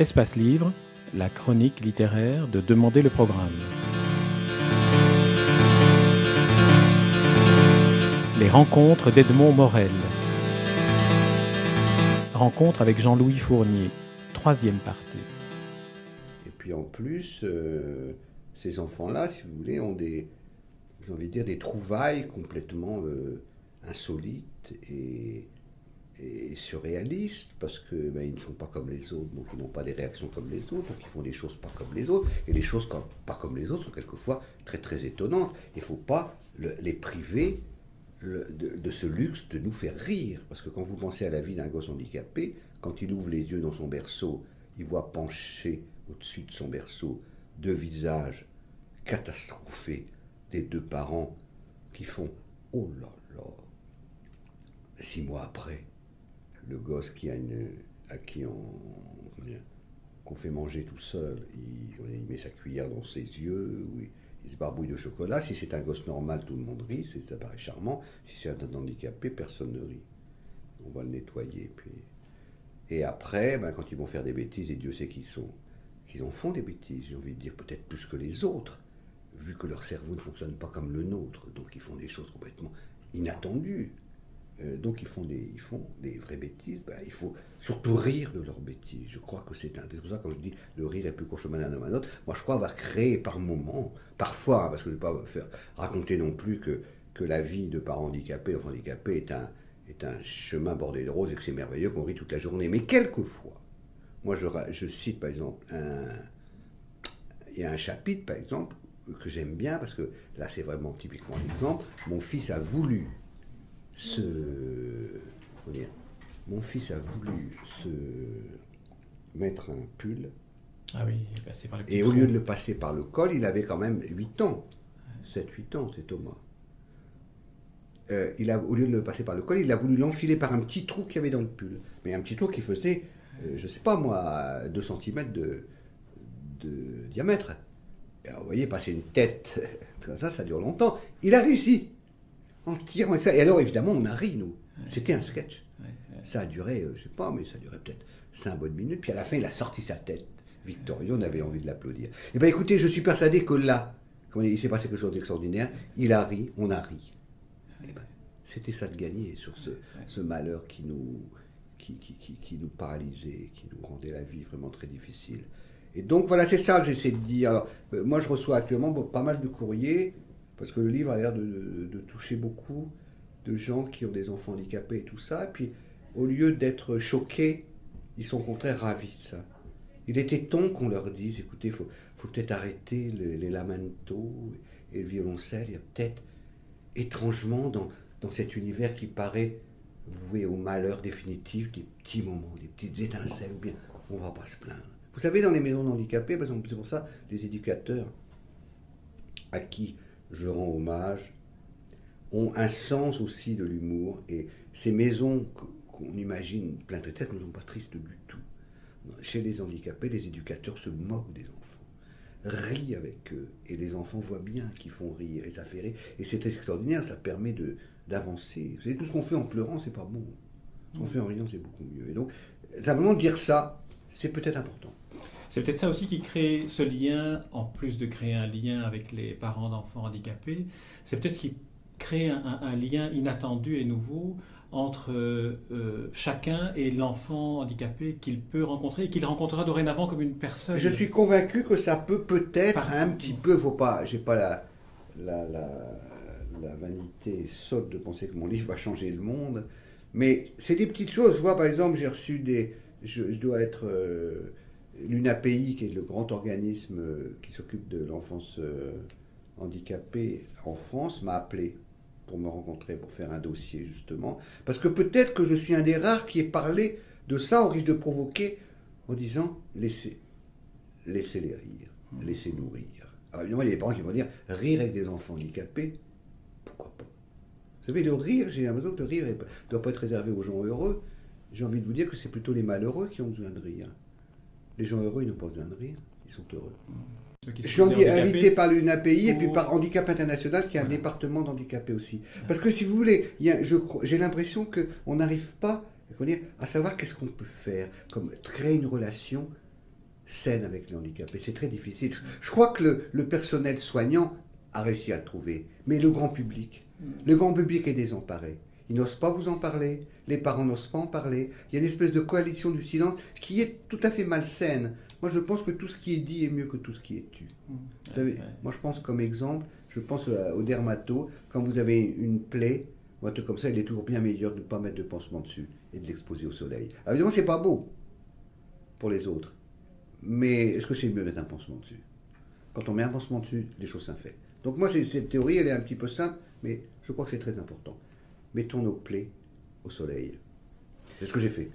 Espace Livre, la chronique littéraire de Demander le programme. Les rencontres d'Edmond Morel. Rencontre avec Jean-Louis Fournier, troisième partie. Et puis en plus, euh, ces enfants-là, si vous voulez, ont des, dire, des trouvailles complètement euh, insolites et, et surréalistes, parce que ben, ils ne sont pas comme les autres, donc ils n'ont pas des réactions comme les autres, donc ils font des choses pas comme les autres, et les choses pas comme les autres sont quelquefois très très étonnantes. Il ne faut pas le- les priver de, de ce luxe de nous faire rire, parce que quand vous pensez à la vie d'un gosse handicapé, quand il ouvre les yeux dans son berceau, il voit pencher au-dessus de son berceau deux visages catastrophés des deux parents qui font Oh là là Six mois après, le gosse qui a une, à qui on, fait manger tout seul, il, il met sa cuillère dans ses yeux, ou il, se barbouille de chocolat. Si c'est un gosse normal, tout le monde rit, ça paraît charmant. Si c'est un handicapé, personne ne rit. On va le nettoyer. Et après, ben, quand ils vont faire des bêtises, et Dieu sait qu'ils sont, qu'ils en font des bêtises, j'ai envie de dire peut-être plus que les autres, vu que leur cerveau ne fonctionne pas comme le nôtre, donc ils font des choses complètement inattendues. Euh, donc ils font, des, ils font des vraies bêtises, ben, il faut surtout rire de leurs bêtises. Je crois que c'est un... C'est pour ça que quand je dis le rire est plus court chemin d'un homme à un autre, moi je crois avoir créé par moments, parfois, hein, parce que je ne vais pas faire raconter non plus que, que la vie de parents handicapés, enfants handicapés est un, est un chemin bordé de roses et que c'est merveilleux qu'on rit toute la journée. Mais quelquefois, moi je, je cite par exemple un, il y a un chapitre, par exemple, que j'aime bien, parce que là, c'est vraiment typiquement l'exemple. Mon fils a voulu dire Mon fils a voulu se mettre un pull, Ah oui, il est passé par le petit et au lieu de le passer par le col, il avait quand même 8 ans. 7-8 ans, c'est Thomas. Euh, il a, au lieu de le passer par le col, il a voulu l'enfiler par un petit trou qu'il y avait dans le pull. Mais un petit trou qui faisait, euh, je sais pas moi, 2 cm de, de diamètre. Alors, vous voyez, passer une tête, comme ça, ça dure longtemps. Il a réussi ça. Et alors, évidemment, on a ri, nous. C'était un sketch. Ouais, ouais. Ça a duré, euh, je sais pas, mais ça a duré peut-être 5 bonnes minutes. Puis à la fin, il a sorti sa tête. Victorieux, on avait envie de l'applaudir. Eh bien, écoutez, je suis persuadé que là, il s'est passé quelque chose d'extraordinaire. Il a ri, on a ri. Eh ben, c'était ça de gagner sur ce, ce malheur qui nous, qui, qui, qui, qui nous paralysait, qui nous rendait la vie vraiment très difficile. Et donc voilà, c'est ça que j'essaie de dire. Alors, euh, moi, je reçois actuellement bon, pas mal de courriers, parce que le livre a l'air de, toucher beaucoup de gens qui ont des enfants handicapés et tout ça. Et puis, au lieu d'être choqués, ils sont au contraire ravis de ça. Il était temps qu'on leur dise, écoutez, il faut, peut-être arrêter les, les lamentos et le violoncelle. Il y a peut-être, étrangement, dans, dans cet univers qui paraît voué au malheur définitif, des petits moments, des petites étincelles, ou bien on va pas se plaindre. Vous savez, dans les maisons d'handicapés, c'est pour ça, les éducateurs à qui je rends hommage ont un sens aussi de l'humour. Et ces maisons qu- qu'on imagine plein de tristesse ne sont pas tristes du tout. Chez les handicapés, les éducateurs se moquent des enfants, rient avec eux, et les enfants voient bien qu'ils font rire, et ça fait rire. Et c'est extraordinaire, ça permet de d'avancer. Vous savez, tout ce qu'on fait en pleurant, c'est pas bon. Ce qu'on fait en riant, c'est beaucoup mieux. Et donc, simplement dire ça, c'est peut-être important. C'est peut-être ça aussi qui crée ce lien, en plus de créer un lien avec les parents d'enfants handicapés, c'est peut-être ce qui crée un, un- un lien inattendu et nouveau entre euh, chacun et l'enfant handicapé qu'il peut rencontrer et qu'il rencontrera dorénavant comme une personne. Je suis convaincu que ça peut peut-être un petit peu, faut pas, j'ai pas la, la, la, la vanité sotte de penser que mon livre va changer le monde, mais c'est des petites choses. Je vois par exemple, j'ai reçu des, je, je dois être euh, l'UNAPI, qui est le grand organisme euh, qui s'occupe de l'enfance euh, handicapée en France, m'a appelé pour me rencontrer, pour faire un dossier justement, parce que peut-être que je suis un des rares qui ait parlé de ça, au risque de provoquer, en disant laissez, laissez-les rire, laissez-nous rire. Alors évidemment, il y a des parents qui vont dire rire avec des enfants handicapés, pourquoi pas? Vous savez, le rire, j'ai l'impression que le rire ne doit pas être réservé aux gens heureux. J'ai envie de vous dire que c'est plutôt les malheureux qui ont besoin de rire. Les gens heureux, ils n'ont pas besoin de rire, ils sont heureux. Je suis invité par l'UNAPI et puis par Handicap International qui est un Voilà. département d'handicapés aussi. Parce que si vous voulez, il y a- je cro- j'ai l'impression qu'on n'arrive pas à savoir qu'est-ce qu'on peut faire, comme créer une relation saine avec les handicapés. C'est très difficile. Je, crois que le, personnel soignant a réussi à le trouver, mais le grand public, mm. le grand public est désemparé. Ils n'osent pas vous en parler, les parents n'osent pas en parler. Il y a une espèce de coalition du silence qui est tout à fait malsaine. Moi, je pense que tout ce qui est dit est mieux que tout ce qui est tu. Mm. Vous savez, moi, je pense comme exemple, je pense au dermato, quand vous avez une plaie, un truc comme ça, il est toujours bien meilleur de ne pas mettre de pansement dessus et de l'exposer au soleil. Alors, évidemment, c'est pas beau pour les autres. Mais est-ce que c'est mieux de mettre un pansement dessus? Quand on met un pansement dessus, les choses sont faites. Donc moi, cette théorie, elle est un petit peu simple, mais je crois que c'est très important. Mettons nos plaies au soleil. C'est ce que j'ai fait.